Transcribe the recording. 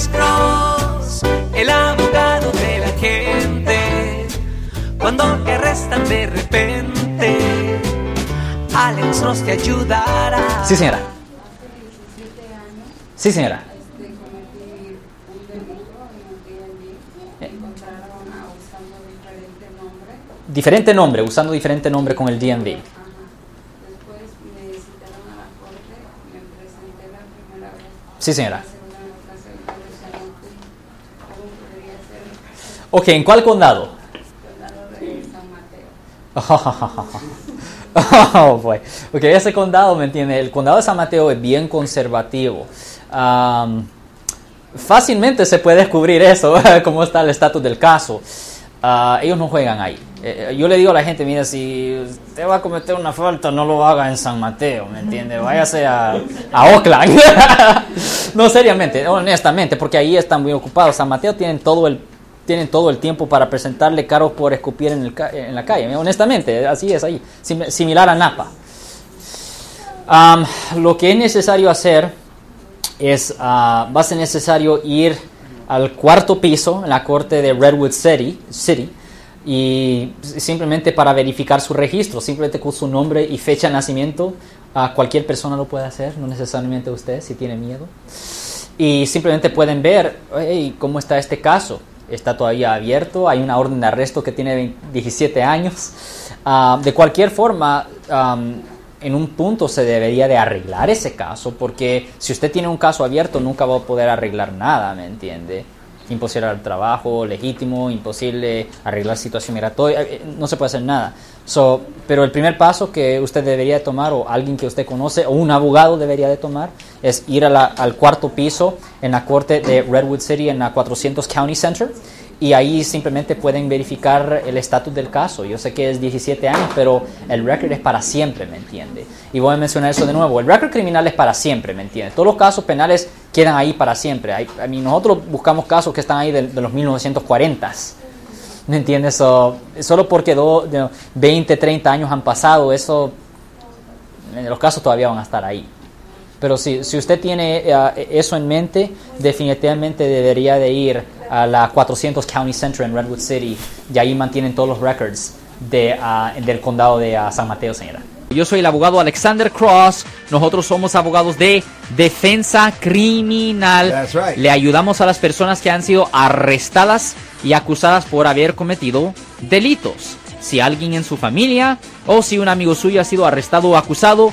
Alex Cross, el abogado de la gente. Cuando te arrestan de repente, Alex Cross te ayudará. Sí, señora. Sí, señora. diferente nombre. Usando diferente nombre con el DMV. Después me citaron a la corte, me presenté la primera vez. Sí, señora. La segunda, la segunda vez ya no fui. ¿Cómo podría ser Ok, ¿en cuál condado? el condado de San Mateo? Oh, boy. Ok, ese condado, ¿me entiende? El condado de San Mateo es bien conservativo. Fácilmente se puede descubrir eso, cómo está el estatus del caso. Ah, ellos no juegan ahí. Eh, yo le digo a la gente, mira, si usted va a cometer una falta, no lo haga en San Mateo, ¿me entiende? Váyase a, a Oakland. no, seriamente, honestamente, porque ahí están muy ocupados. San Mateo tienen todo el tienen todo el tiempo para presentarle cargos por escupir en, el en la calle. Honestamente, así es ahí. Sim- similar a Napa. Lo que es necesario hacer es, ah, va a ser necesario ir al cuarto piso en la corte de Redwood City, City y simplemente para verificar su registro, simplemente con su nombre y fecha de nacimiento, ah, cualquier persona lo puede hacer, no necesariamente usted si tiene miedo. Y simplemente pueden ver "Hey, cómo está este caso. Está todavía abierto, hay una orden de arresto que tiene 20 17 años. Ah, de cualquier forma, am, en un punto se debería de arreglar ese caso, porque si usted tiene un caso abierto nunca va a poder arreglar nada, ¿me entiende? Imposible al trabajo legítimo, imposible arreglar situación migratoria, eh, no se puede hacer nada. So, pero el primer paso que usted debería de tomar, o alguien que usted conoce, o un abogado debería de tomar, es ir a la- al cuarto piso en la corte de Redwood City, en la 400 County Center, y ahí simplemente pueden verificar el estatus del caso. Yo sé que es 17 años, pero el récord es para siempre, ¿me entiende? Y voy a mencionar eso de nuevo. El récord criminal es para siempre, ¿me entiende? Todos los casos penales quedan ahí para siempre. Hay- a mí, nosotros buscamos casos que están ahí de, los 1940s. ¿Me entiendes? So, solo porque do- de 20, 30 años han pasado, eso, eh, los casos todavía van a estar ahí. Pero si, si usted tiene eh, eso en mente, definitivamente debería de ir a la 400 County Center en Redwood City y ahí mantienen todos los records de, ah, del condado de ah, San Mateo, señora. Yo soy el abogado Alexander Cross. Nosotros somos abogados de defensa criminal. That's right. Le ayudamos a las personas que han sido arrestadas y acusadas por haber cometido delitos. Si alguien en su familia o si un amigo suyo ha sido arrestado o acusado,